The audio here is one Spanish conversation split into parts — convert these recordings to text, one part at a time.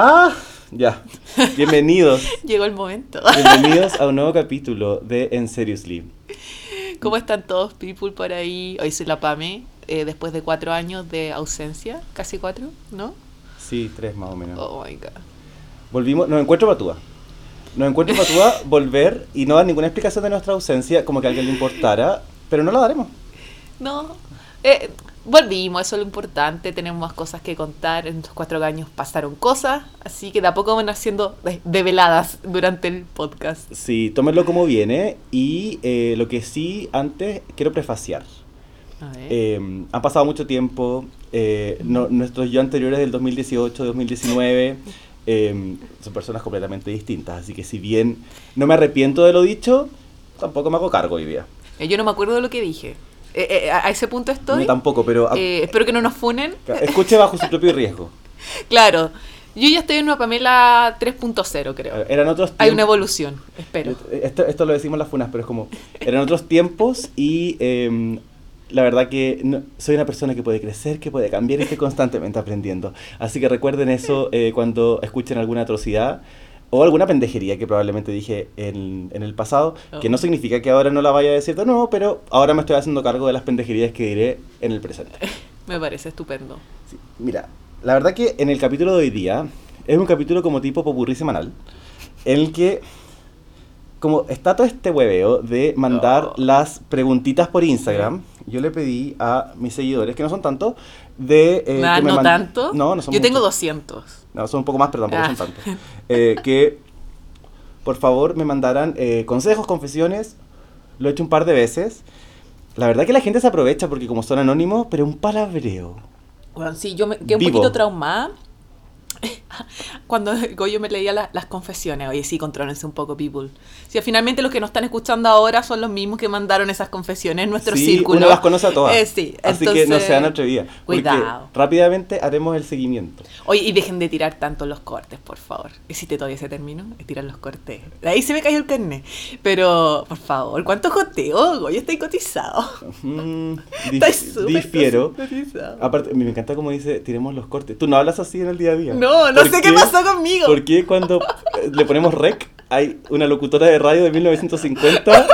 Ah, ya. Bienvenidos. Llegó el momento. Bienvenidos a un nuevo capítulo de En Seriously. ¿Cómo están todos, people, por ahí? Hoy soy la Pame, eh, después de cuatro años de ausencia, casi cuatro, ¿no? Sí, tres más o menos. Oh my god. Volvimos, nos encuentro patúa. Nos encuentro patúa volver y no dar ninguna explicación de nuestra ausencia, como que a alguien le importara, pero no la daremos. No, eh, volvimos, eso es lo importante, tenemos más cosas que contar, en estos cuatro años pasaron cosas, así que de a poco van haciendo de- develadas durante el podcast. Sí, tómenlo como viene y eh, lo que sí, antes quiero prefaciar. A ver. Eh, ha pasado mucho tiempo, eh, no- nuestros yo anteriores del 2018, 2019, eh, son personas completamente distintas, así que si bien no me arrepiento de lo dicho, tampoco me hago cargo hoy día. Eh, Yo no me acuerdo de lo que dije. Eh, eh, a ese punto estoy. Yo tampoco, pero Eh, espero que no nos funen. escuche bajo su propio riesgo. Claro, yo ya estoy en una Pamela 3.0, creo. Eran otros Hay una evolución, espero. Esto, esto lo decimos las funas, pero es como, eran otros tiempos y eh, la verdad que no- soy una persona que puede crecer, que puede cambiar y estoy constantemente aprendiendo. Así que recuerden eso eh, cuando escuchen alguna atrocidad o alguna pendejería que probablemente dije en, en el pasado, que no significa que ahora no la vaya a decir de nuevo, pero ahora me estoy haciendo cargo de las pendejerías que diré en el presente. Me parece estupendo. Sí, Mira, la verdad que en el capítulo de hoy día es un capítulo como tipo popurrí semanal, en el que como está todo este hueveo de mandar No. las preguntitas por Instagram, yo le pedí a mis seguidores, que no son tantos, de... eh, Nah, que ¿No tanto? No, no son Yo tengo muchos. 200. No, son un poco más, pero tampoco Ah. son tantos. Eh, que por favor me mandaran eh, consejos, confesiones. Lo he hecho un par de veces. La verdad que la gente se aprovecha porque como son anónimos, pero un palabreo. Bueno, sí, yo me quedé un Vivo. poquito traumada cuando Goyo me leía la- las confesiones. Oye, sí, contrólense un poco, people. Si finalmente los que nos están escuchando ahora son los mismos que mandaron esas confesiones en nuestro sí, círculo. uno las conoce a todas. Eh, sí, Así que no entonces, sean atrevidas. Cuidado. rápidamente haremos el seguimiento. Oye, y dejen de tirar tanto los cortes, por favor. ¿Existe todavía ese término? Tirar los cortes. Ahí se me cayó el carnet. Pero, por favor, ¿cuánto joteo? Goyo, estoy cotizado. Mm, Estoy súper difiero. cotizado. Aparte, me encanta como dice, tiremos los cortes. Tú no hablas así en el día a día. No, no ¿Por sé qué pasó conmigo. ¿Por qué cuando eh, le ponemos rec hay una locutora de radio de 1950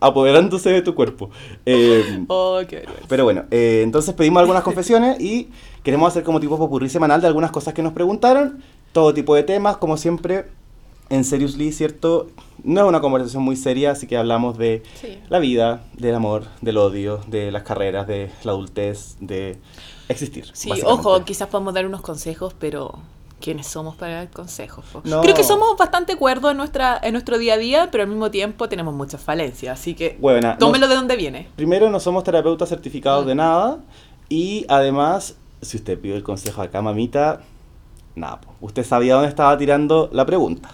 apoderándose de tu cuerpo? Eh, Oh, qué. Pero bueno, eh, entonces pedimos algunas confesiones y queremos hacer como tipo popurrí semanal de algunas cosas que nos preguntaron, todo tipo de temas, como siempre, en Seriously, ¿cierto? No es una conversación muy seria, así que hablamos de Sí. la vida, del amor, del odio, de las carreras, de la adultez, de existir. Sí, ojo, quizás podemos dar unos consejos, pero ¿quiénes somos para dar consejos? No. Creo que somos bastante cuerdos en, nuestra, en nuestro día a día, pero al mismo tiempo tenemos muchas falencias, así que Huevona, tómelo no- de donde viene. Primero, no somos terapeutas certificados Mm. de nada. Y además, si usted pidió el consejo acá, mamita, nada, usted sabía dónde estaba tirando la pregunta.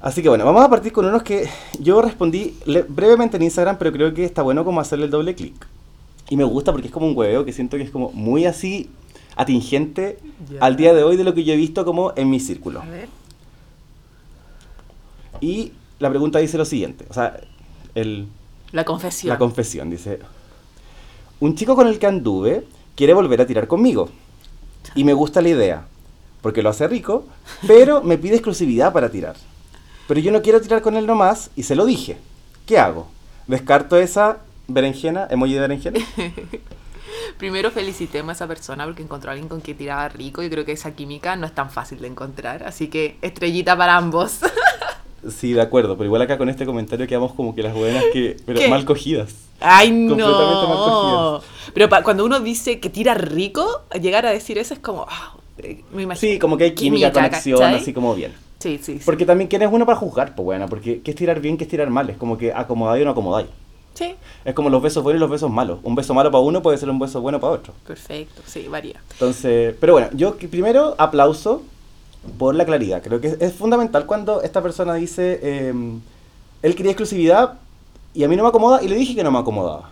Así que bueno, vamos a partir con unos que yo respondí brevemente en Instagram, pero creo que está bueno como hacerle el doble clic. Y me gusta porque es como un hueveo que siento que es como muy así atingente Ya. al día de hoy de lo que yo he visto como en mi círculo. ver. Y la pregunta dice lo siguiente, o sea, el, La confesión. la confesión dice, un chico con el que anduve quiere volver a tirar conmigo. Y me gusta la idea, porque lo hace rico, pero me pide exclusividad para tirar. Pero yo no quiero tirar con él nomás y se lo dije. ¿Qué hago? ¿Descarto esa berenjena, emoji de berenjena? Primero felicitemos a esa persona porque encontró a alguien con quien tiraba rico. Yo creo que esa química no es tan fácil de encontrar, así que estrellita para ambos. Sí, de acuerdo, pero igual acá con este comentario quedamos como que las buenas que... Pero ¿Qué? mal cogidas. Ay, Completamente mal no. cogidas. Pero pa- cuando uno dice que tira rico, llegar a decir eso es como, eh, me imagino. Sí, como que hay química, conexión, ¿cachai? así como bien. Sí, sí, sí. Porque también quién es uno para juzgar, pues bueno, porque qué es tirar bien, qué es tirar mal, es como que acomodáis o no acomodáis. Sí, Es como los besos buenos y los besos malos. Un beso malo para uno puede ser un beso bueno para otro. perfecto, sí, varía. Entonces, pero bueno, yo primero aplauso por la claridad. Creo que es, es fundamental cuando esta persona dice, eh, él quería exclusividad y a mí no me acomoda y le dije que no me acomodaba.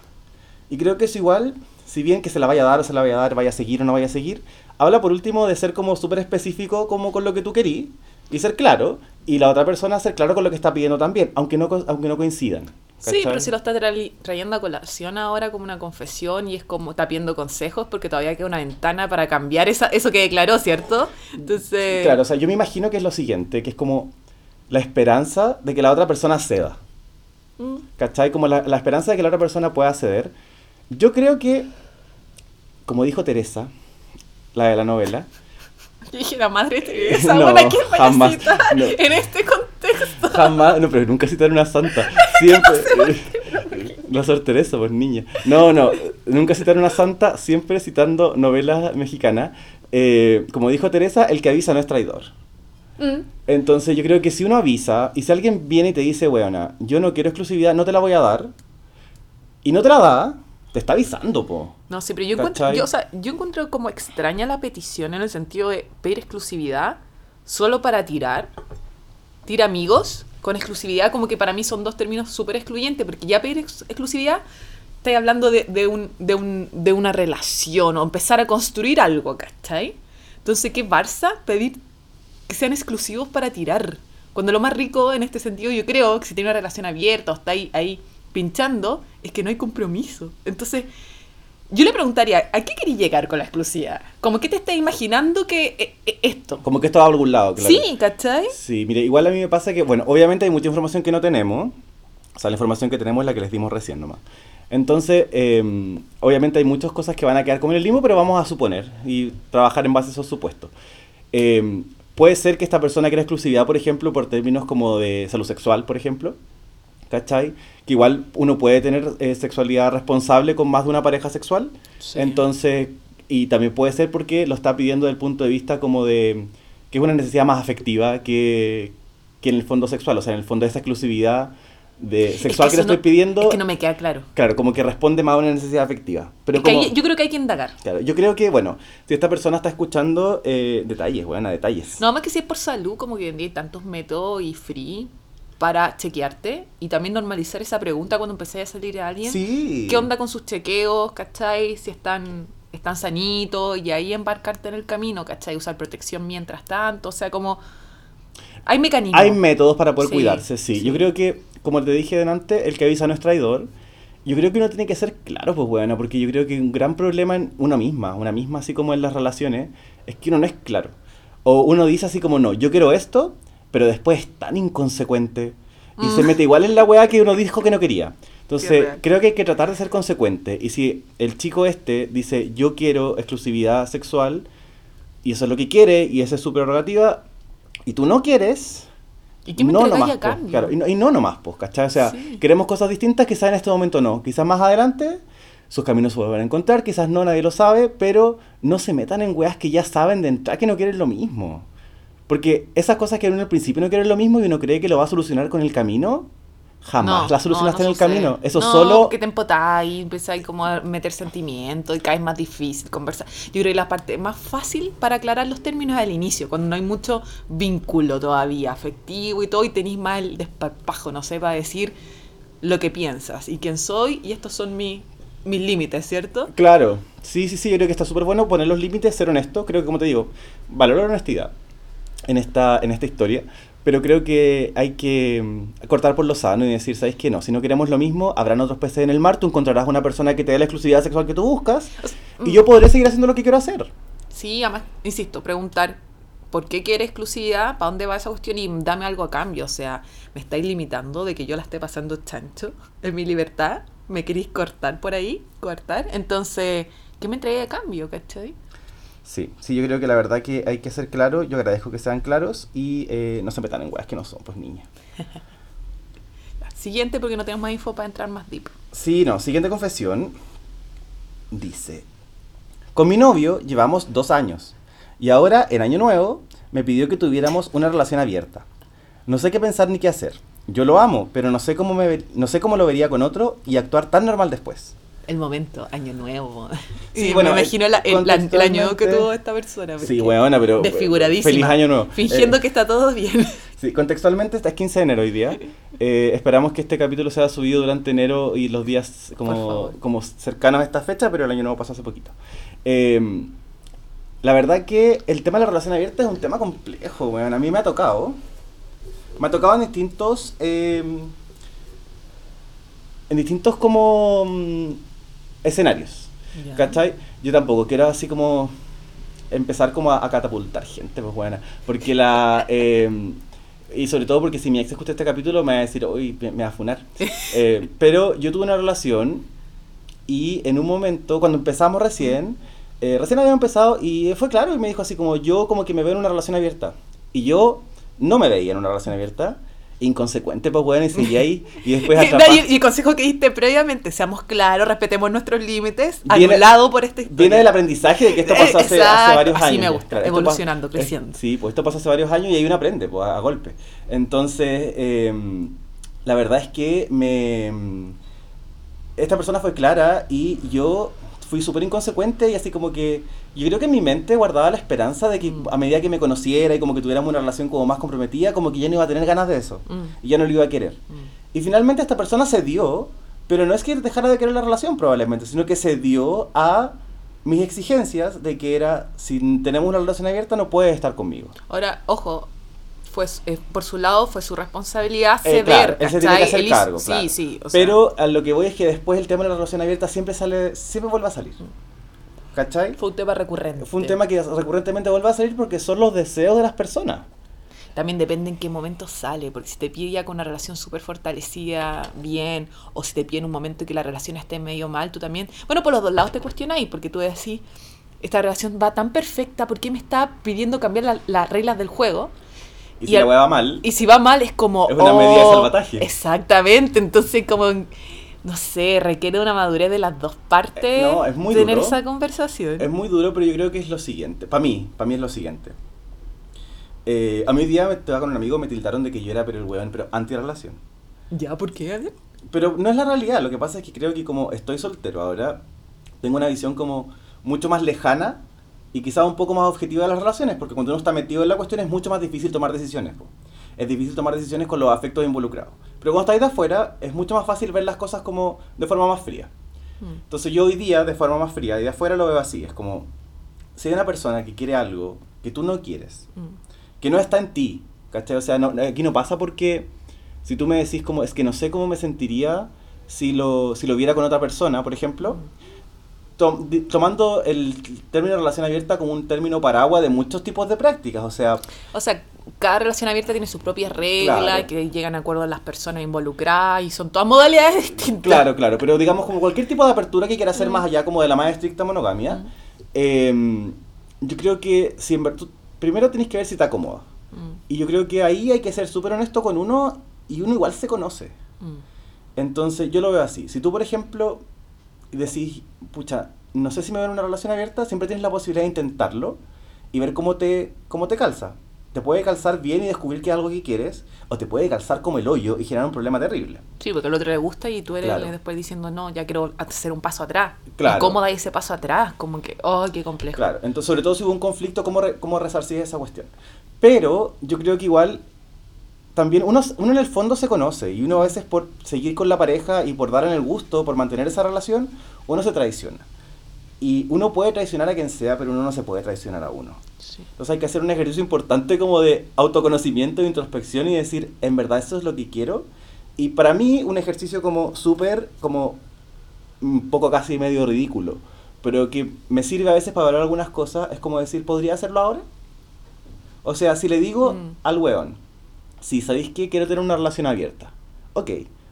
Y creo que eso igual, si bien que se la vaya a dar o se la vaya a dar, vaya a seguir o no vaya a seguir, habla por último de ser como súper específico como con lo que tú querís y ser claro y la otra persona ser claro con lo que está pidiendo también, aunque no, aunque no coincidan. Sí, ¿cachai? pero si lo está tra- trayendo a colación ahora como una confesión y es como tapiendo consejos porque todavía queda una ventana para cambiar esa, eso que declaró, ¿cierto? Entonces... Claro, o sea, yo me imagino que es lo siguiente, que es como la esperanza de que la otra persona ceda. Mm. ¿Cachai? Como la, la esperanza de que la otra persona pueda ceder. Yo creo que, como dijo Teresa, la de la novela, Yo dije, la madre Teresa, No, bueno, ¿a quién vaya jamás, no. en este contexto? Jamás, no, pero nunca citar una santa. Siempre. La Sor Teresa, pues niña. No, no, nunca citar una santa, siempre citando novelas mexicanas. Eh, como dijo Teresa, el que avisa no es traidor. Mm. Entonces yo creo que si uno avisa, y si alguien viene y te dice, weona, yo no quiero exclusividad, no te la voy a dar, y no te la da, te está avisando, po. No, sí, pero yo encuentro, ¿Cachai? yo, o sea, yo encuentro como extraña la petición en el sentido de pedir exclusividad solo para tirar. Tira amigos con exclusividad, como que para mí son dos términos súper excluyentes, porque ya pedir ex- exclusividad, estoy hablando de, de, un, de, un, de una relación o empezar a construir algo, ¿cachai? Entonces, ¿qué Barça pedir que sean exclusivos para tirar? Cuando lo más rico en este sentido, yo creo que si tiene una relación abierta o está ahí, ahí pinchando, es que no hay compromiso. Entonces, yo le preguntaría, ¿a qué queréis llegar con la exclusividad? Como que te estás imaginando que eh, eh, esto. Como que esto va a algún lado, claro. Sí, ¿cachai? Sí, mire, igual a mí me pasa que, bueno, obviamente hay mucha información que no tenemos. O sea, la información que tenemos es la que les dimos recién nomás. Entonces, eh, obviamente hay muchas cosas que van a quedar como en el limbo, pero vamos a suponer y trabajar en base a esos supuestos. Eh, puede ser que esta persona quiera exclusividad, por ejemplo, por términos como de salud sexual, por ejemplo. ¿Cachai? Que igual uno puede tener eh, sexualidad responsable con más de una pareja sexual. Sí. Entonces, y también puede ser porque lo está pidiendo desde el punto de vista como de que es una necesidad más afectiva que, que en el fondo sexual. O sea, en el fondo esa exclusividad de sexual Es que, le eso estoy no- pidiendo, Es que no me queda claro. claro, como que responde más a una necesidad afectiva. Pero Es que como, hay- yo creo que hay que indagar. claro, yo creo que, bueno, si esta persona está escuchando eh, detalles, bueno, detalles. No más que si es por salud, como que hoy en día hay tantos métodos y free para chequearte y también normalizar esa pregunta cuando empecé a salir a alguien. Sí. ¿Qué onda con sus chequeos, cachai? Si están, están sanitos y ahí embarcarte en el camino, cachai? Usar protección mientras tanto, o sea, como... Hay mecanismos. Hay métodos para poder Sí, cuidarse, sí. sí. Yo creo que, como te dije delante, el que avisa no es traidor. Yo creo que uno tiene que ser claro, pues bueno, porque yo creo que un gran problema en una misma, una misma así como en las relaciones, es que uno no es claro. O uno dice así como, no, yo quiero esto, pero después es tan inconsecuente y se Mm. mete igual en la weá que uno dijo que no quería. Entonces, creo que hay que tratar de ser consecuente. Y si el chico este dice, yo quiero exclusividad sexual, y eso es lo que quiere, y esa es su prerrogativa, y tú no quieres, ¿Y qué me no nomás, a pues, claro, y, no, y no nomás, pues, ¿cachai? O sea, Sí. queremos cosas distintas, quizás en este momento no, quizás más adelante sus caminos se vuelvan a encontrar, quizás no, nadie lo sabe, pero no se metan en weas que ya saben de entrada que no quieren lo mismo. Porque esas cosas que uno al principio no quiere lo mismo y uno cree que lo va a solucionar con el camino, jamás No, las solucionaste no, no en el sucede. camino. Eso solo... porque te empotáis, empezáis como a meter sentimientos y caes más difícil conversar. Yo creo que la parte más fácil para aclarar los términos es al inicio, cuando no hay mucho vínculo todavía afectivo y todo, y tenéis más el desparpajo, no sé, para decir lo que piensas y quién soy, y estos son mi- mis límites, ¿cierto? Claro, sí, sí, sí, yo creo que está súper bueno poner los límites, ser honesto. Creo que, como te digo, valorar la honestidad en esta, en esta historia. Pero creo que hay que mm, cortar por lo sano y decir, ¿sabes qué? No, si no queremos lo mismo, habrán otros peces en el mar, tú encontrarás una persona que te dé la exclusividad sexual que tú buscas y mm. yo podré seguir haciendo lo que quiero hacer. Sí, además, insisto, preguntar por qué quiere exclusividad, para dónde va esa cuestión y dame algo a cambio. O sea, me estáis limitando de que yo la esté pasando chancho en mi libertad. ¿Me queréis cortar por ahí? ¿Cortar? Entonces, ¿qué me entregué a cambio, cachai? Sí, sí, yo creo que la verdad que hay que ser claro, yo agradezco que sean claros y eh, no se metan en weas que no son, pues niñas. Siguiente, porque no tenemos más info para entrar más deep. Sí, no, siguiente confesión. Dice, con mi novio llevamos dos años y ahora, en Año Nuevo, me pidió que tuviéramos una relación abierta. No sé qué pensar ni qué hacer. Yo lo amo, pero no sé cómo, me no sé cómo lo vería con otro y actuar tan normal después. El momento, año nuevo. Sí, Y bueno, me imagino la- el, la- el año nuevo que tuvo esta persona. Sí, weona, pero... Desfiguradísima. Feliz Año Nuevo. Fingiendo Eh, que está todo bien. Sí, contextualmente está es 15 de enero hoy día. Eh, esperamos que este capítulo sea subido durante enero y los días como, como cercanos a esta fecha, pero el año nuevo pasó hace poquito. Eh, la verdad que el tema de la relación abierta es un tema complejo, weón. A mí me ha tocado. Me ha tocado en distintos... eh, en distintos como mm, escenarios. Ya. ¿Cachai? Yo tampoco quiero así como empezar como a, a catapultar gente, pues buena. Porque la... eh, y sobre todo porque si mi ex escucha este capítulo me va a decir, uy, me, me va a funar. Eh, pero yo tuve una relación y en un momento, cuando empezamos recién, eh, recién habíamos empezado y fue claro y me dijo así como, yo como que me veo en una relación abierta. Y yo no me veía en una relación abierta. Inconsecuente, pues bueno, y seguí ahí. Y después No, atrapado. y, el consejo que diste previamente, seamos claros, respetemos nuestros límites, Viene- anulado por historia. Viene del aprendizaje de que esto pasó hace, varios así años. me ya. gusta, Claro, evolucionando, creciendo. es- sí, pues esto pasó hace varios años y ahí uno aprende, pues a, a golpe. Entonces, eh, la verdad es que me esta persona fue clara y yo fui súper inconsecuente y así como que yo creo que en mi mente guardaba la esperanza de que Mm. a medida que me conociera y como que tuviéramos una relación como más comprometida, como que ya no iba a tener ganas de eso. Mm, Y ya no lo iba a querer. mm. Y finalmente esta persona se dio, pero no es que dejara de querer la relación probablemente, sino que se dio a mis exigencias de que era, si tenemos una relación abierta no puedes estar conmigo. Ahora, ojo, fue, su- eh, por su lado fue su responsabilidad Eh, ceder, claro, él se tiene que ¿cachai? hacer Él hizo- cargo, Sí, sí. o sea, Pero a lo que voy es que después el tema de la relación abierta siempre sale, siempre vuelve a salir. ¿Cachai? fue un tema recurrente. Fue un tema que recurrentemente vuelve a salir porque son los deseos de las personas. También depende en qué momento sale, porque si te pide ya con una relación súper fortalecida, bien, o si te pide en un momento que la relación esté medio mal, tú también. Bueno, por los dos lados te cuestionáis, porque tú decís, esta relación va tan perfecta, ¿por qué me está pidiendo cambiar la- las reglas del juego? Y, si la hueá va mal, Y si va mal es como... Es una medida de salvataje. Exactamente, entonces como, no sé, requiere una madurez de las dos partes Eh, no, es muy tener duro. esa conversación. Es muy duro, pero yo creo que es lo siguiente. Para mí, para mí es lo siguiente. Eh, a mí hoy día me estaba con un amigo, me tildaron de que yo era pero el weón, pero anti-relación. ¿Ya? ¿Por qué? Pero no es la realidad, lo que pasa es que creo que como estoy soltero ahora, tengo una visión como mucho más lejana y quizá un poco más objetiva de las relaciones, porque cuando uno está metido en la cuestión es mucho más difícil tomar decisiones. po. Es difícil tomar decisiones con los afectos involucrados. Pero cuando estáis de afuera, es mucho más fácil ver las cosas como de forma más fría. Mm. Entonces yo hoy día, de forma más fría, y de afuera lo veo así, es como, si hay una persona que quiere algo que tú no quieres, Mm. que no está en ti, ¿cachai? O sea, no, aquí no pasa porque si tú me decís como, es que no sé cómo me sentiría si lo, si lo viera con otra persona, por ejemplo, tom- tomando el término relación abierta como un término paraguas de muchos tipos de prácticas, o sea, O sea, cada relación abierta tiene sus propias reglas, Claro. que llegan a acuerdo las personas involucradas y son todas modalidades distintas. claro, claro, pero digamos como cualquier tipo de apertura que quiera hacer más allá como de la más estricta monogamia, eh, yo creo que si en ver- tú- primero tenés que ver si te acomoda. Mm, Y yo creo que ahí hay que ser súper honesto con uno y uno igual se conoce. mm. Entonces yo lo veo así. Si tú, por ejemplo, decís, pucha, no sé si me veo en una relación abierta, siempre tienes la posibilidad de intentarlo y ver cómo te, cómo te calza. Te puede calzar bien y descubrir que es algo que quieres, o te puede calzar como el hoyo y generar un problema terrible. Sí, porque al otro le gusta y tú eres Claro. después diciendo, no, ya quiero hacer un paso atrás. Claro. ¿Y cómo da ese paso atrás? Como que, oh, qué complejo. Claro, entonces sobre todo si hubo un conflicto, ¿cómo, re- cómo resarcir esa cuestión? Pero yo creo que igual también uno, uno en el fondo se conoce y uno a veces por seguir con la pareja y por dar en el gusto, por mantener esa relación, uno se traiciona. Y uno puede traicionar a quien sea, pero uno no se puede traicionar a uno. Sí. Entonces hay que hacer un ejercicio importante como de autoconocimiento, de introspección y decir, en verdad eso es lo que quiero. Y para mí un ejercicio como súper, como un poco casi medio ridículo, pero que me sirve a veces para valorar algunas cosas, es como decir, ¿podría hacerlo ahora? O sea, si le digo Mm. al weón, si sabéis que quiero tener una relación abierta, ok,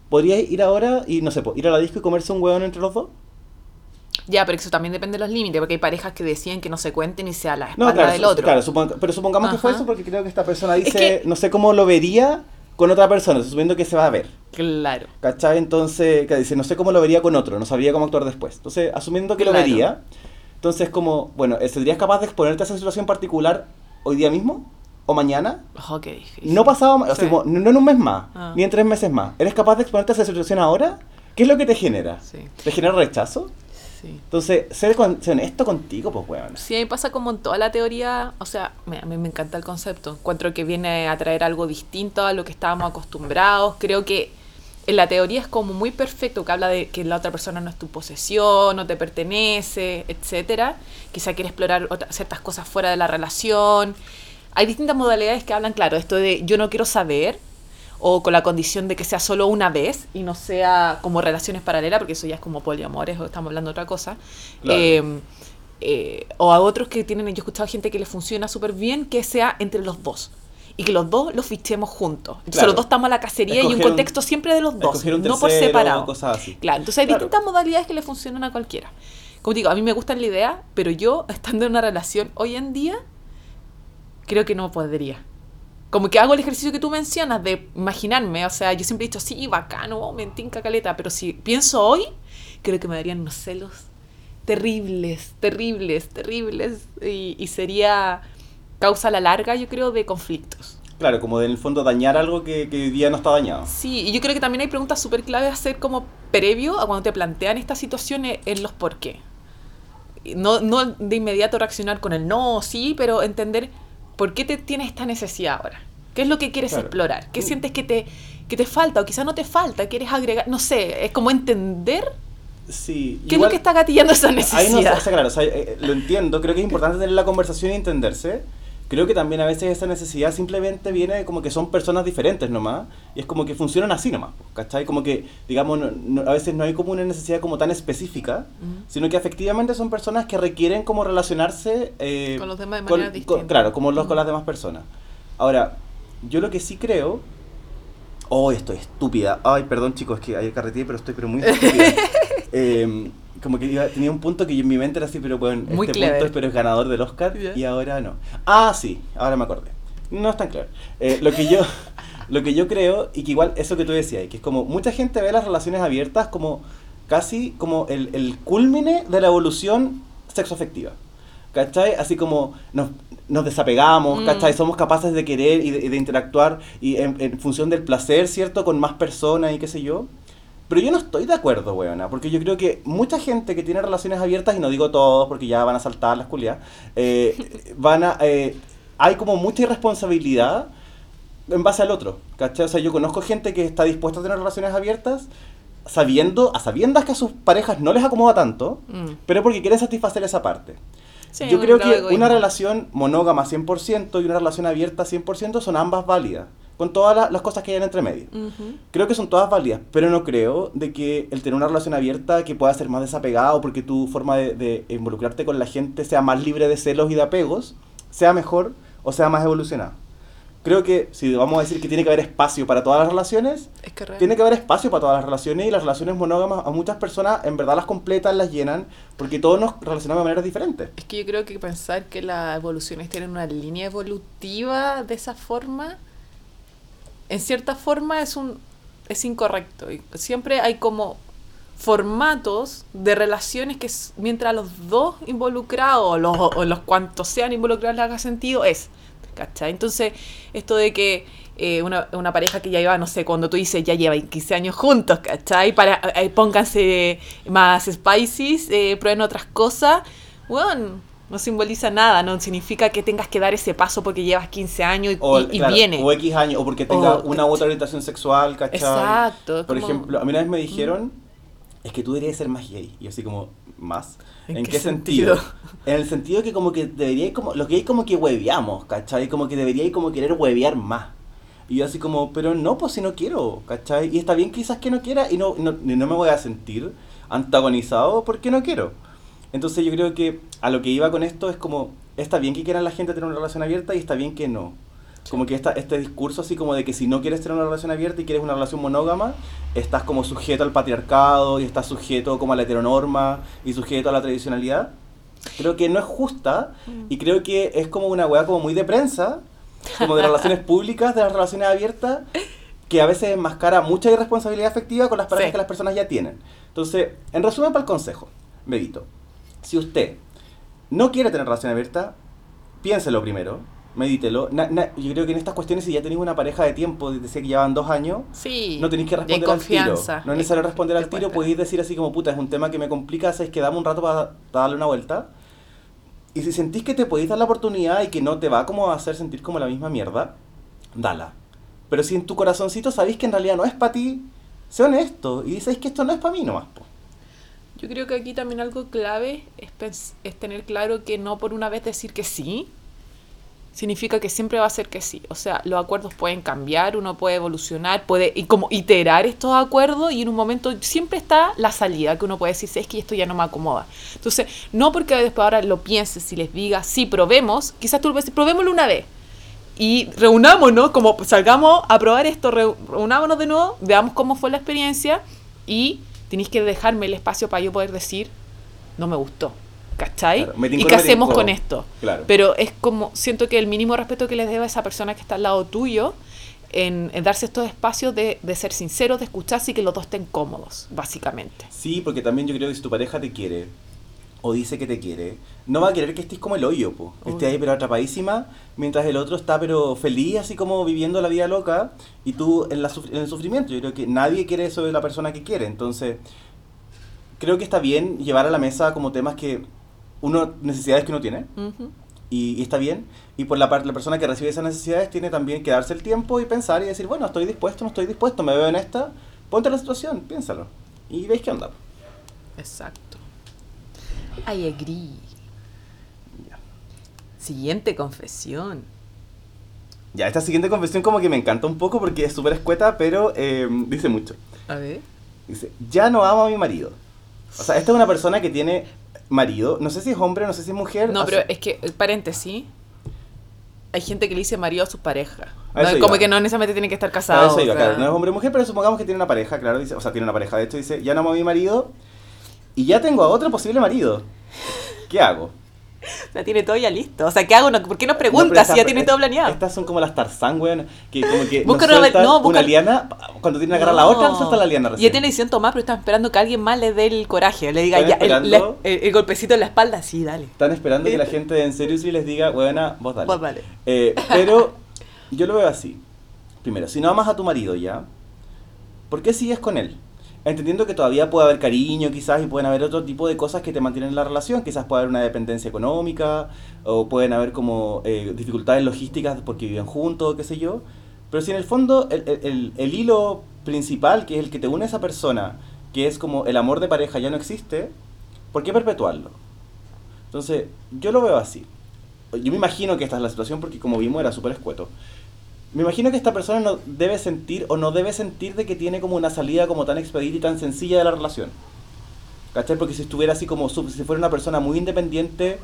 ¿podría ir ahora y no sé, po, ir a la disco y comerse un weón entre los dos? Ya, pero eso también depende de los límites, porque hay parejas que deciden que no se cuenten y sea la No, espalda claro, del otro. claro supon- pero supongamos que fue Ajá. eso porque creo que esta persona dice, que- no sé cómo lo vería con otra persona, suponiendo que se va a ver. Claro. ¿Cachai? Entonces, que dice, no sé cómo lo vería con otro, no sabría cómo actuar después. Entonces, asumiendo que lo Claro. vería, entonces como, bueno, ¿serías capaz de exponerte a esa situación particular hoy día mismo? ¿O mañana? Oh, qué difícil. No pasado, o sea, Sí. como, no en un mes más, Ah. ni en tres meses más. ¿Eres capaz de exponerte a esa situación ahora? ¿Qué es lo que te genera? Sí, ¿Te genera rechazo? sí. Entonces, ser, con- ser honesto contigo, pues, weón. Sí, a mí pasa como en toda la teoría, o sea, me- a mí me encanta el concepto. Encuentro que viene a traer algo distinto a lo que estábamos acostumbrados. Creo que en la teoría es como muy perfecto, que habla de que la otra persona no es tu posesión, no te pertenece, etcétera. Quizá quiere explorar otra- ciertas cosas fuera de la relación. Hay distintas modalidades que hablan, claro, esto de yo no quiero saber, o con la condición de que sea solo una vez y no sea como relaciones paralelas, porque eso ya es como poliamores o estamos hablando de otra cosa. Claro. Eh, eh, o a otros que tienen, yo he escuchado gente que les funciona súper bien que sea entre los dos. Y que los dos los fichemos juntos. Entonces Claro. los dos estamos a la cacería y un Escoger un- contexto siempre de los dos, escoger no por separado. cosas así. Claro, entonces hay Claro. distintas modalidades que le funcionan a cualquiera. Como digo, a mí me gusta la idea, pero yo, estando en una relación hoy en día, creo que no podría. Como que hago el ejercicio que tú mencionas de imaginarme, o sea, yo siempre he dicho, sí, bacano, oh, me tinca caleta, pero si pienso hoy, creo que me darían unos celos terribles, terribles, terribles, y, y sería causa a la larga, yo creo, de conflictos. Claro, como de, en el fondo dañar algo que, que hoy día no está dañado. Sí, y yo creo que también hay preguntas súper clave a hacer como previo a cuando te plantean estas situaciones en los por qué. No, no de inmediato reaccionar con el no, sí, pero entender por qué te tienes esta necesidad ahora. ¿Qué es lo que quieres Claro. explorar? ¿Qué Mm. sientes que te, que te falta o quizás no te falta? ¿Quieres agregar? No sé, es como entender Sí. qué es lo que está gatillando esa Ahí no, necesidad. o sea, claro, o sea, eh, lo entiendo, creo que es importante tener la conversación y entenderse. Creo que también a veces esa necesidad simplemente viene de como que son personas diferentes nomás, y es como que funcionan así nomás, ¿cachai? Como que, digamos, no- no- a veces no hay como una necesidad como tan específica, Mm. sino que efectivamente son personas que requieren como relacionarse eh, Con los demás de con- manera con- distinta. claro, como los, con Mm. las demás personas. Ahora, yo lo que sí creo... Oh, estoy estúpida. Ay, perdón chicos, es que ayer carreteé, pero estoy pero muy estúpida. Eh, como que iba- tenía un punto que yo en mi mente era así, pero bueno, Muy este clever. punto pero es ganador del Oscar Ya. y ahora no. Ah, sí, ahora me acordé. No es tan claro. Eh, lo que yo lo que yo creo y que igual eso que tú decías, que es como mucha gente ve las relaciones abiertas como casi como el, el culmine de la evolución sexoafectiva. ¿Cachai? Así como nos, nos desapegamos, Mm. ¿cachai? Somos capaces de querer y de, y de interactuar y en, en función del placer, ¿cierto? Con más personas y qué sé yo. Pero yo no estoy de acuerdo, weona, porque yo creo que mucha gente que tiene relaciones abiertas, y no digo todos porque ya van a saltar las culias, eh, van a... eh, hay como mucha irresponsabilidad en base al otro, ¿cachai? O sea, yo conozco gente que está dispuesta a tener relaciones abiertas sabiendo, a sabiendas que a sus parejas no les acomoda tanto, Mm. pero porque quieren satisfacer esa parte. Sí, Yo creo que egoísmo. una relación monógama 100% y una relación abierta 100% son ambas válidas, con todas la- las cosas que hay entre medio. Creo que son todas válidas, pero no creo de que el tener una relación abierta que pueda ser más desapegada o porque tu forma de, de involucrarte con la gente sea más libre de celos y de apegos, sea mejor o sea más evolucionada. Creo que si vamos a decir que tiene que haber espacio para todas las relaciones, Es que real. tiene que haber espacio para todas las relaciones y las relaciones monógamas a muchas personas en verdad las completan, las llenan, porque todos nos relacionamos de maneras diferentes. Es que yo creo que pensar que las evoluciones tienen una línea evolutiva de esa forma, en cierta forma es un es incorrecto. Y siempre hay como formatos de relaciones que mientras los dos involucrados o los, los cuantos sean involucrados les haga sentido es. ¿Cachai? Entonces, esto de que eh, una, una pareja que ya lleva, no sé, cuando tú dices ya llevan 15 años juntos, ¿cachai? Para, eh, pónganse más spices, eh, prueben otras cosas. Bueno, no simboliza nada, no significa que tengas que dar ese paso porque llevas 15 años y, O, y- y claro, viene. o X años, o porque tenga O- una u otra orientación sexual, ¿cachai? Exacto. Por como- ejemplo, a mí una vez me dijeron, es que tú deberías ser más gay. Y yo así como, ¿más? ¿En ¿En, qué qué, sentido? sentido? En el sentido que como que deberíais como, los gays como que hueveamos, ¿cachai? Como que deberíais como querer huevear más. Y yo así como, pero no, pues si no quiero, ¿cachai? Y está bien quizás que no quiera y no, no, y no me voy a sentir antagonizado porque no quiero. Entonces yo creo que a lo que iba con esto es como, está bien que quieran la gente tener una relación abierta y está bien que no. Como que esta, este discurso así como de que si no quieres tener una relación abierta y quieres una relación monógama, estás como sujeto al patriarcado y estás sujeto como a la heteronorma y sujeto a la tradicionalidad. Creo que no es justa y creo que es como una weá como muy de prensa, como de relaciones públicas, de las relaciones abiertas, que a veces enmascara mucha irresponsabilidad afectiva con las parejas Sí. que las personas ya tienen. Entonces, en resumen para el consejo, Medito, si usted no quiere tener relación abierta, piénselo primero, medítelo. Na- na- yo creo que en estas cuestiones, si ya tenéis una pareja de tiempo, decía que llevan dos años, Sí. no tenéis que responder al tiro. No es necesario responder al tiro, podéis decir así como, puta, es un tema que me complica, sabes que dame un rato para darle una vuelta. Y si sentís que te podéis dar la oportunidad y que no te va como a hacer sentir como la misma mierda, dala. Pero si en tu corazoncito sabéis que en realidad no es para ti, sé honesto y dices que esto no es para mí nomás. po. Yo creo que aquí también algo clave es, es tener claro que no por una vez decir que sí significa que siempre va a ser que sí. O sea, los acuerdos pueden cambiar, uno puede evolucionar, puede y como iterar estos acuerdos y en un momento siempre está la salida que uno puede decir, es que esto ya no me acomoda. Entonces, no porque después ahora lo pienses y les digas, sí, probemos, quizás tú decir, probémoslo una vez. Y reunámonos, como salgamos a probar esto, reunámonos de nuevo, veamos cómo fue la experiencia y tenéis que dejarme el espacio para yo poder decir, no me gustó. ¿Cachai? ¿Y qué hacemos con esto? Pero es como, siento que el mínimo respeto que les debe a esa persona que está al lado tuyo, en, darse estos espacios de, ser sinceros, de escucharse y que los dos estén cómodos, básicamente. Sí, porque también yo creo que si tu pareja te quiere o dice que te quiere, no va a querer que estés como el hoyo, po. estés ahí pero atrapadísima, mientras el otro está pero feliz, así como viviendo la vida loca, y tú en, en el sufrimiento. Yo creo que nadie quiere eso de la persona que quiere, entonces creo que está bien llevar a la mesa como temas que uno, necesidades que uno tiene, y, está bien, y por la parte la persona que recibe esas necesidades tiene también que darse el tiempo y pensar y decir, bueno, estoy dispuesto, no estoy dispuesto, me veo en esta, ponte la situación, piénsalo, y veis qué onda. Exacto. I agree. Siguiente confesión. Ya, esta siguiente confesión como que me encanta un poco porque es súper escueta, pero eh, dice mucho. A ver. Dice, ya no amo a mi marido. O sea, esta es una persona que tiene marido, no sé si es hombre, no sé si es mujer. No, pero es que, paréntesis, hay gente que le dice marido a su pareja. como que no necesariamente tiene que estar casado. Eso claro, no es hombre o mujer, pero supongamos que tiene una pareja, claro, dice, o sea, tiene una pareja. De hecho, dice, ya no amo a mi marido y ya tengo a otro posible marido. ¿Qué hago? La tiene todo ya listo. O sea, ¿qué hago? ¿Por qué no preguntas si ya tiene todo planeado? Estas son como las Tarzán, weón. Que como que busca no, una liana. Cuando tiene que agarrar la otra, suelta la liana recién. Ya tiene decisión tomada, pero están esperando que alguien más le dé el coraje. Le diga ya, el, golpecito en la espalda. Sí, dale. Están esperando que la gente en serio sí les diga, weona, vos dale. Vos dale. Eh, pero yo lo veo así. Primero, si no amas a tu marido ya, ¿por qué sigues con él? Entendiendo que todavía puede haber cariño quizás y pueden haber otro tipo de cosas que te mantienen en la relación, quizás puede haber una dependencia económica o pueden haber como eh, dificultades logísticas porque viven juntos, qué sé yo, pero si en el fondo el, el, el, hilo principal, que es el que te une a esa persona, que es como el amor de pareja ya no existe, ¿por qué perpetuarlo? Entonces, yo lo veo así. Yo me imagino que esta es la situación porque como vimos era súper escueto me imagino que esta persona no debe sentir o no debe sentir de que tiene como una salida como tan expedita y tan sencilla de la relación. ¿Cachai? Porque si estuviera así como, si fuera una persona muy independiente,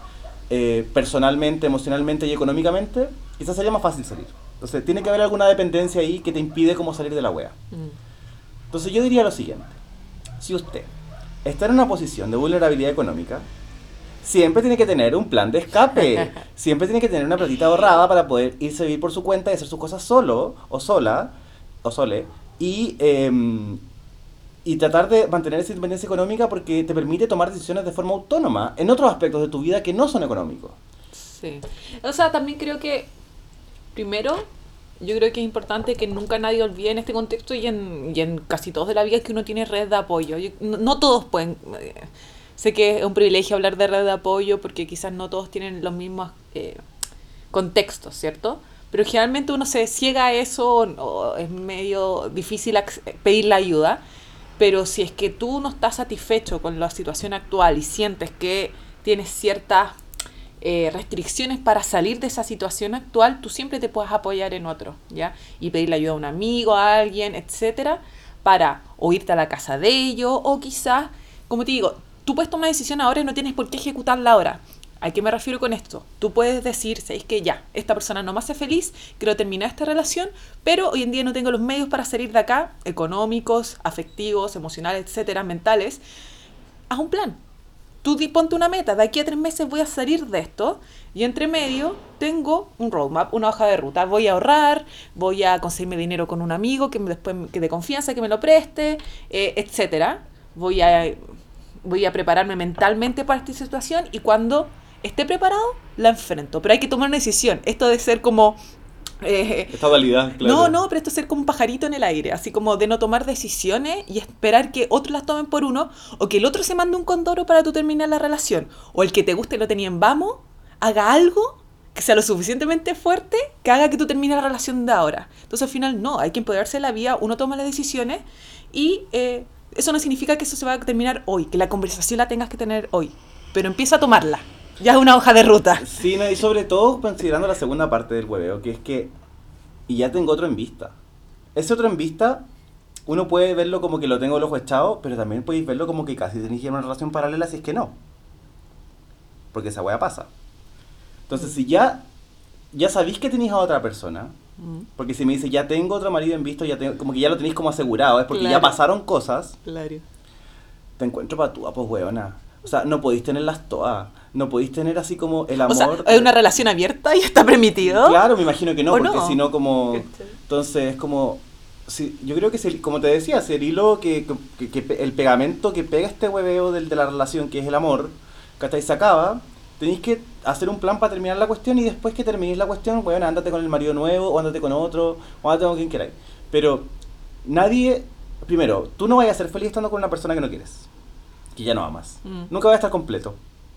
eh, personalmente, emocionalmente y económicamente, quizás sería más fácil salir. Entonces, tiene que haber alguna dependencia ahí que te impide como salir de la wea. Mm. Entonces, yo diría lo siguiente. Si usted está en una posición de vulnerabilidad económica, siempre tiene que tener un plan de escape. siempre tiene que tener una platita ahorrada para poder irse a vivir por su cuenta y hacer sus cosas solo o sola o sole. Y, em, y tratar de mantener esa independencia económica porque te permite tomar decisiones de forma autónoma en otros aspectos de tu vida que no son económicos. Sí. O sea, también creo que, primero, yo creo que es importante que nunca nadie olvide en este contexto y en, y en casi todos de la vida que uno tiene red de apoyo. no, todos pueden... Eh, Sé que es un privilegio hablar de red de apoyo porque quizás no todos tienen los mismos eh, contextos, ¿cierto? Pero generalmente uno se ciega a eso o, es medio difícil pedir la ayuda. Pero si es que tú no estás satisfecho con la situación actual y sientes que tienes ciertas eh, restricciones para salir de esa situación actual, tú siempre te puedes apoyar en otro, ¿ya? Y pedirle ayuda a un amigo, a alguien, etcétera, para o irte a la casa de ellos o quizás, como te digo, tú puedes tomar una decisión ahora y no tienes por qué ejecutarla ahora. ¿A qué me refiero con esto? Tú puedes decir, es que ya, esta persona no me hace feliz, quiero terminar esta relación, pero hoy en día no tengo los medios para salir de acá, económicos, afectivos, emocionales, etcétera, mentales. Haz un plan. Tú ponte una meta, de aquí a tres meses voy a salir de esto y entre medio tengo un roadmap, una hoja de ruta. Voy a ahorrar, voy a conseguirme dinero con un amigo que después que de confianza que me lo preste, eh, etcétera. Voy a voy a prepararme mentalmente para esta situación y cuando esté preparado, la enfrento. Pero hay que tomar una decisión. Esto de ser como... Eh, esta claro. No, no, pero esto de ser como un pajarito en el aire, así como de no tomar decisiones y esperar que otros las tomen por uno, o que el otro se mande un condoro para tú terminar la relación, o el que te guste lo tenía en vamos, haga algo que sea lo suficientemente fuerte que haga que tú termines la relación de ahora. Entonces al final no, hay que empoderarse de la vida, uno toma las decisiones y eh, eso no significa que eso se va a terminar hoy, que la conversación la tengas que tener hoy, pero empieza a tomarla. Ya es una hoja de ruta. Sí, y sobre todo considerando la segunda parte del hueveo, que es que. Y ya tengo otro en vista. Ese otro en vista, uno puede verlo como que lo tengo el ojo echado, pero también podéis verlo como que casi tenéis una relación paralela si es que no. Porque esa wea pasa. Entonces, si ya. Ya sabéis que tenéis a otra persona, porque si me dice ya tengo otro marido en visto, ya tengo, como que ya lo tenéis como asegurado, es porque ya pasaron cosas, Claro. te encuentro patúa, pues weona. O sea, no podéis tenerlas todas. No podéis tener así como el amor. O sea, ¿es una relación abierta y está permitido? Claro, me imagino que no, ¿O porque no? si no como... Entonces es como... si- yo creo que, es el- como te decía, es el hilo que, que- que el pegamento que pega este hueveo del, de la relación, que es el amor, que hasta ahí se acaba, tenéis que hacer un plan para terminar la cuestión y después que terminéis la cuestión, bueno, ándate con el marido nuevo, o ándate con otro, o ándate con quien queráis. Pero nadie... Primero, tú no vayas a ser feliz estando con una persona que no quieres, que ya no amas. Mm. Nunca vas a estar completo.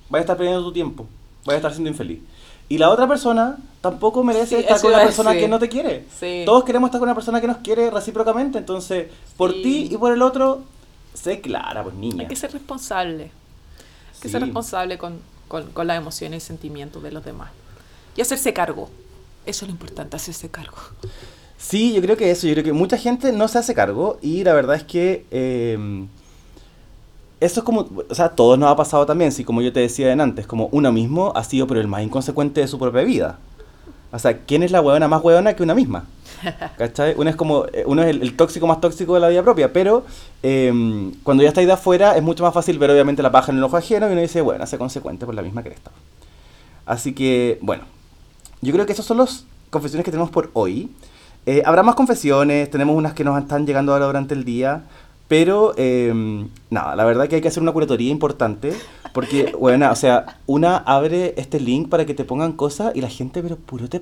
Vas a estar perdiendo tu tiempo. Vas a estar siendo infeliz. Y la otra persona tampoco merece Sí, estar con una persona que no te quiere. Sí. Todos queremos estar con una persona que nos quiere recíprocamente. Entonces, por ti y por el otro, sé clara, pues niña. Hay que ser responsable. Hay que ser responsable con, con, con las emociones y sentimientos de los demás. Y hacerse cargo. Eso es lo importante, hacerse cargo. Sí, yo creo que eso. Yo creo que mucha gente no se hace cargo. Y la verdad es que. eh, eso es como. O sea, todos nos ha pasado también. Sí, como yo te decía antes, como uno mismo ha sido pero el más inconsecuente de su propia vida. O sea, ¿quién es la huevona más huevona que una misma? ¿Cachai? Uno es como, eh, uno es el, el tóxico más tóxico de la vida propia, pero eh, cuando ya estáis de afuera es mucho más fácil ver obviamente la paja en el ojo ajeno y uno dice, bueno, sé consecuente por la misma cresta. Así que, bueno, yo creo que esos son los confesiones que tenemos por hoy. Eh, habrá más confesiones, tenemos unas que nos están llegando ahora durante el día, pero eh, nada, la verdad que hay que hacer una curatoría importante, porque, bueno, o sea, una abre este link para que te pongan cosas y la gente, pero puro te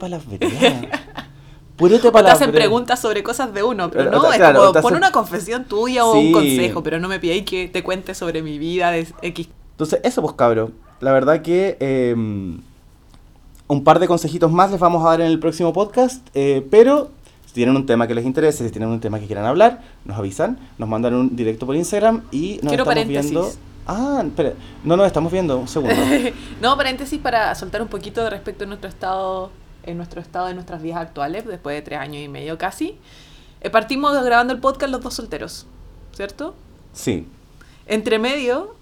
palabrea. Puro te O te hacen preguntas sobre cosas de uno, pero no, o es claro, como, pon una confesión tuya o Sí. un consejo, pero no me pidáis que te cuente sobre mi vida de X. Entonces, eso pues cabro. La verdad que eh, un par de consejitos más les vamos a dar en el próximo podcast, eh, pero si tienen un tema que les interese, si tienen un tema que quieran hablar, nos avisan, nos mandan un directo por Instagram y nos Quiero estamos paréntesis. viendo. Ah, espera, no nos estamos viendo, un segundo. No, paréntesis para soltar un poquito respecto a nuestro estado, en nuestro estado de nuestras vidas actuales, después de tres años y medio casi. Eh, partimos grabando el podcast los dos solteros, ¿cierto? Sí, Entre medio,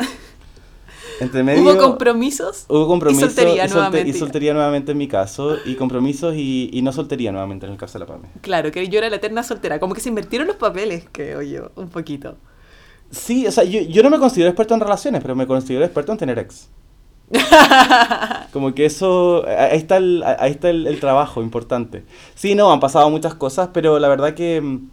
entre medio hubo compromisos. hubo compromiso y soltería y, solte- nuevamente. y soltería nuevamente en mi caso, y compromisos y, y no soltería nuevamente en el caso de la PAME. Claro, que yo era la eterna soltera. Como que se invirtieron los papeles, creo yo, un poquito. Sí, o sea, yo, yo no me considero experto en relaciones, pero me considero experto en tener ex. Como que eso, ahí está el, ahí está el, el trabajo importante. Sí, no, han pasado muchas cosas, pero la verdad que mm,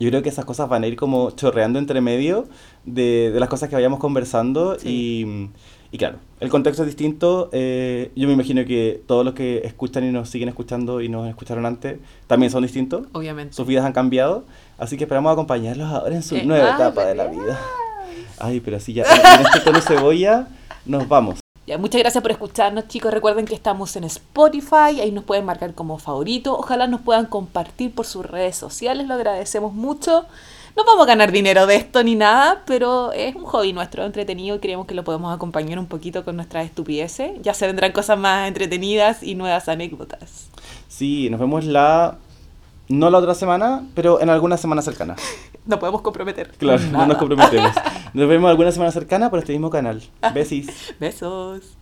yo creo que esas cosas van a ir como chorreando entre medio de, de las cosas que vayamos conversando y, mm, y claro, el contexto es distinto. eh, yo me imagino que todos los que escuchan y nos siguen escuchando y nos escucharon antes también son distintos. Obviamente. Sus vidas han cambiado, así que esperamos acompañarlos ahora en su Eh, nueva ay, etapa de la vida. Ay, pero sí, ya en este tono cebolla nos vamos. Muchas gracias por escucharnos, chicos. Recuerden que estamos en Spotify, ahí nos pueden marcar como favorito. Ojalá nos puedan compartir por sus redes sociales, lo agradecemos mucho. No vamos a ganar dinero de esto ni nada, pero es un hobby nuestro, entretenido y creemos que lo podemos acompañar un poquito con nuestras estupideces. Ya se vendrán cosas más entretenidas y nuevas anécdotas. Sí, nos vemos la... No la otra semana, pero en alguna semana cercana. No podemos comprometer. Claro, no nos comprometemos. Nos vemos alguna semana cercana por este mismo canal. Besis. Besos.